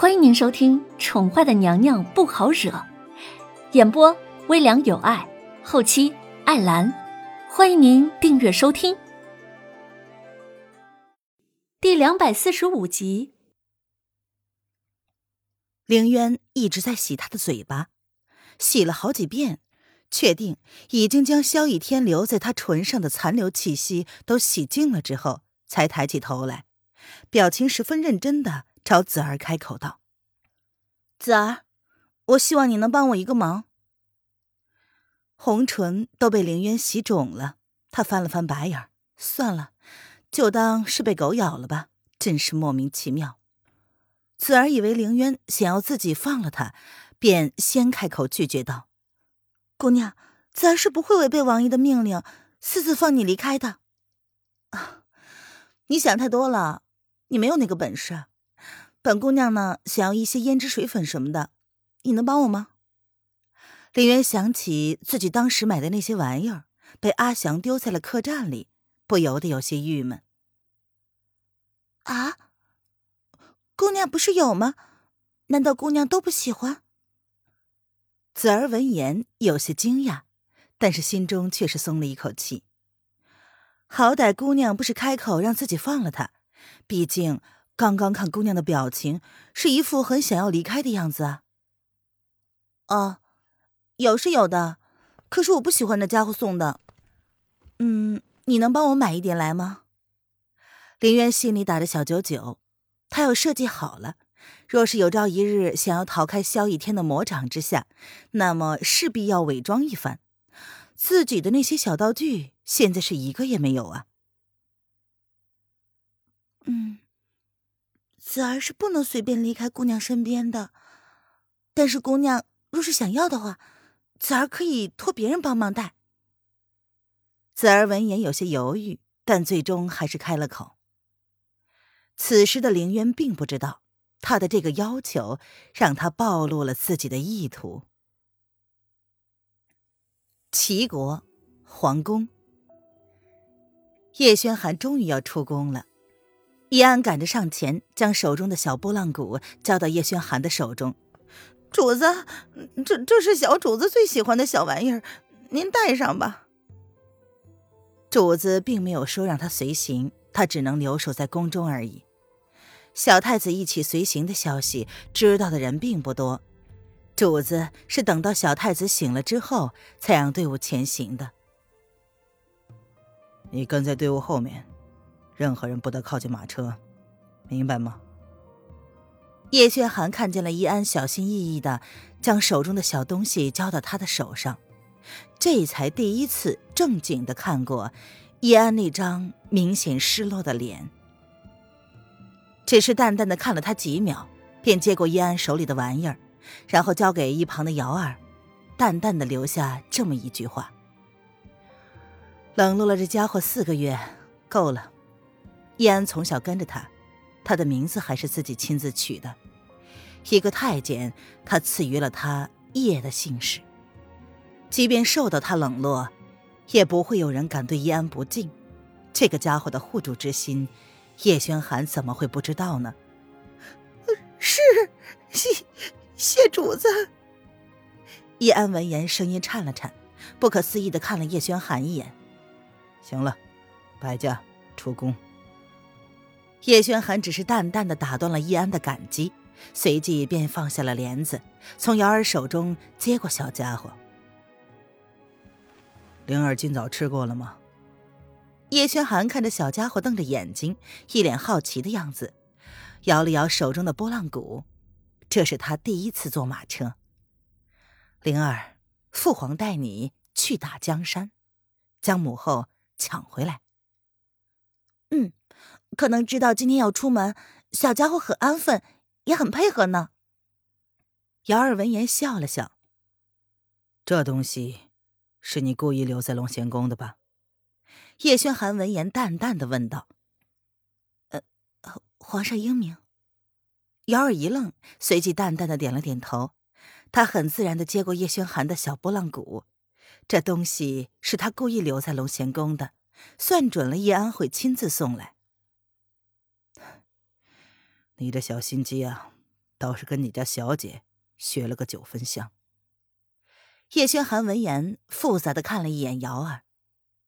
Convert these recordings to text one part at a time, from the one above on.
欢迎您收听《宠坏的娘娘不好惹》，演播微凉有爱，后期艾兰。欢迎您订阅收听。第两百四十五集，凌渊一直在洗他的嘴巴，洗了好几遍，确定已经将萧逸天留在他唇上的残留气息都洗净了之后，才抬起头来，表情十分认真的。朝子儿开口道：“子儿，我希望你能帮我一个忙。”红唇都被凌渊洗肿了，他翻了翻白眼算了，就当是被狗咬了吧，真是莫名其妙。子儿以为凌渊想要自己放了他，便先开口拒绝道：“姑娘，子儿是不会违背王爷的命令，私自放你离开的。”啊，你想太多了，你没有那个本事。本姑娘呢，想要一些胭脂水粉什么的，你能帮我吗？林渊想起自己当时买的那些玩意儿被阿祥丢在了客栈里，不由得有些郁闷。啊，姑娘不是有吗？难道姑娘都不喜欢？子儿闻言有些惊讶，但是心中却是松了一口气。好歹姑娘不是开口让自己放了她，毕竟。刚刚看姑娘的表情，是一副很想要离开的样子啊。哦，有是有的，可是我不喜欢那家伙送的。嗯，你能帮我买一点来吗？林渊心里打着小九九，他要设计好了，若是有朝一日想要逃开萧逸天的魔掌之下，那么势必要伪装一番。自己的那些小道具，现在是一个也没有啊。嗯。子儿是不能随便离开姑娘身边的，但是姑娘若是想要的话，子儿可以托别人帮忙带。子儿闻言有些犹豫，但最终还是开了口。此时的凌渊并不知道，他的这个要求让他暴露了自己的意图。齐国皇宫，叶轩寒终于要出宫了。易安赶着上前，将手中的小拨浪鼓交到叶轩寒的手中。主子，这这是小主子最喜欢的小玩意儿，您带上吧。主子并没有说让他随行，他只能留守在宫中而已。小太子一起随行的消息，知道的人并不多。主子是等到小太子醒了之后，才让队伍前行的。你跟在队伍后面。任何人不得靠近马车，明白吗？叶轩寒看见了易安小心翼翼的将手中的小东西交到他的手上，这才第一次正经的看过易安那张明显失落的脸。只是淡淡的看了他几秒，便接过易安手里的玩意儿，然后交给一旁的瑶儿，淡淡的留下这么一句话：“冷落了这家伙四个月，够了。”易安从小跟着他，他的名字还是自己亲自取的。一个太监，他赐予了他叶的姓氏。即便受到他冷落，也不会有人敢对易安不敬。这个家伙的护主之心，叶轩寒怎么会不知道呢？是，谢谢主子。易安闻言，声音颤了颤，不可思议的看了叶轩寒一眼。行了，摆驾出宫。叶轩寒只是淡淡的打断了易安的感激，随即便放下了帘子，从瑶儿手中接过小家伙。灵儿今早吃过了吗？叶轩寒看着小家伙，瞪着眼睛，一脸好奇的样子，摇了摇手中的拨浪鼓。这是他第一次坐马车。灵儿，父皇带你去打江山，将母后抢回来。嗯。可能知道今天要出门，小家伙很安分，也很配合呢。姚二闻言笑了笑：“这东西是你故意留在龙贤宫的吧？”叶轩寒闻言淡淡的问道：“呃，皇上英明。”姚二一愣，随即淡淡的点了点头。他很自然的接过叶轩寒的小拨浪鼓，这东西是他故意留在龙贤宫的，算准了叶安会亲自送来。你这小心机啊，倒是跟你家小姐学了个九分像。叶轩寒闻言，复杂的看了一眼瑶儿，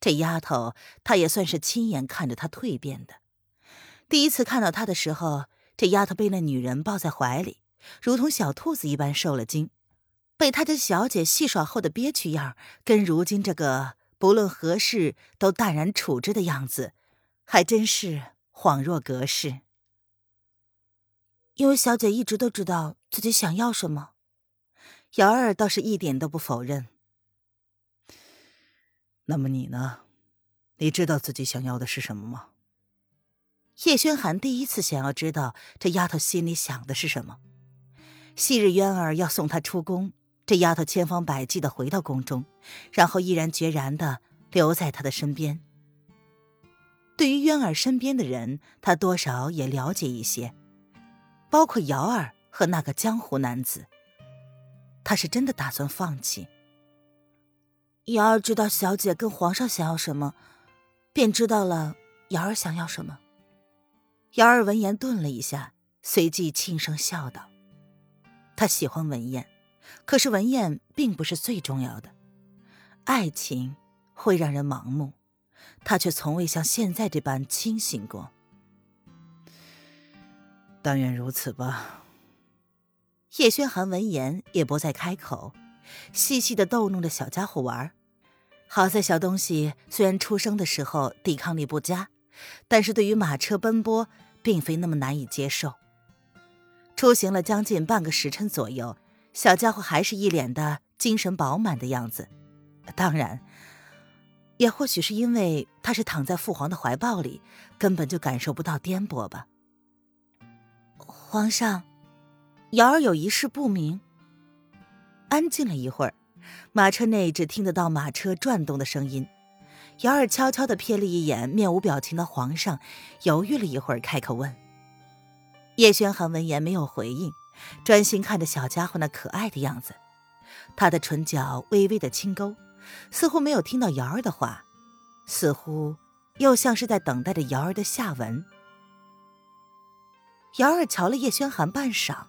这丫头，他也算是亲眼看着她蜕变的。第一次看到她的时候，这丫头被那女人抱在怀里，如同小兔子一般受了惊，被他家小姐戏耍后的憋屈样，跟如今这个不论何事都淡然处之的样子，还真是恍若隔世。因为小姐一直都知道自己想要什么。瑶儿倒是一点都不否认。那么你呢？你知道自己想要的是什么吗？叶轩寒第一次想要知道这丫头心里想的是什么。昔日渊儿要送她出宫，这丫头千方百计的回到宫中，然后毅然决然的留在他的身边。对于渊儿身边的人，他多少也了解一些，包括瑶儿和那个江湖男子。他是真的打算放弃。瑶儿知道小姐跟皇上想要什么，便知道了瑶儿想要什么。瑶儿闻言顿了一下，随即轻声笑道：“他喜欢文燕，可是文燕并不是最重要的。爱情会让人盲目，他却从未像现在这般清醒过。但愿如此吧。”叶轩寒闻言也不再开口，细细的逗弄着小家伙玩。好在小东西虽然出生的时候抵抗力不佳，但是对于马车奔波并非那么难以接受。出行了将近半个时辰左右，小家伙还是一脸的精神饱满的样子。当然，也或许是因为他是躺在父皇的怀抱里，根本就感受不到颠簸吧。皇上。瑶儿有一事不明。安静了一会儿，马车内只听得到马车转动的声音。瑶儿悄悄的瞥了一眼面无表情的皇上，犹豫了一会儿，开口问：“叶轩寒。”闻言没有回应，专心看着小家伙那可爱的样子。他的唇角微微的轻勾，似乎没有听到瑶儿的话，似乎又像是在等待着瑶儿的下文。瑶儿瞧了叶轩寒半晌。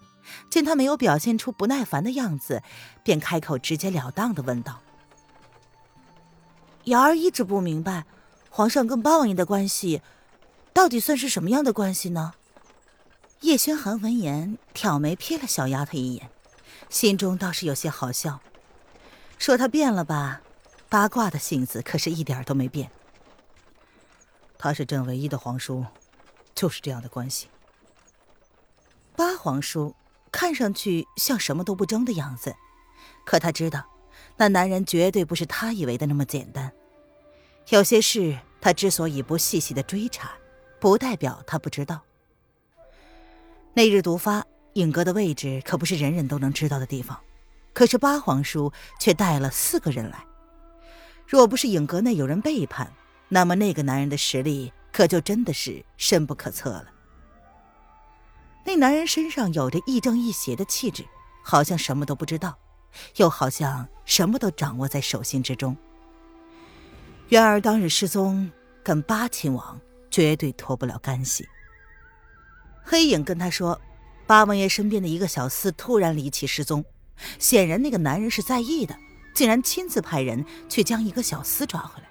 见他没有表现出不耐烦的样子，便开口直截了当的问道：“瑶儿一直不明白，皇上跟八王爷的关系，到底算是什么样的关系呢？”叶轩寒闻言挑眉瞥了小丫头一眼，心中倒是有些好笑。说他变了吧，八卦的性子可是一点都没变。他是朕唯一的皇叔，就是这样的关系。八皇叔。看上去像什么都不争的样子，可他知道，那男人绝对不是他以为的那么简单。有些事他之所以不细细的追查，不代表他不知道。那日毒发，影阁的位置可不是人人都能知道的地方，可是八皇叔却带了四个人来。若不是影阁内有人背叛，那么那个男人的实力可就真的是深不可测了。那男人身上有着亦正亦邪的气质，好像什么都不知道，又好像什么都掌握在手心之中。渊儿当日失踪，跟八亲王绝对脱不了干系。黑影跟他说，八王爷身边的一个小厮突然离奇失踪，显然那个男人是在意的，竟然亲自派人去将一个小厮抓回来。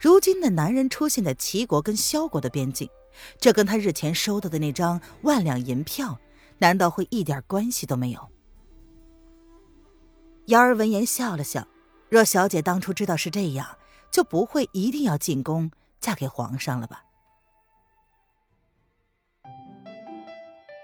如今那男人出现在齐国跟萧国的边境。这跟他日前收到的那张万两银票，难道会一点关系都没有？瑶儿闻言笑了笑，若小姐当初知道是这样，就不会一定要进宫嫁给皇上了吧？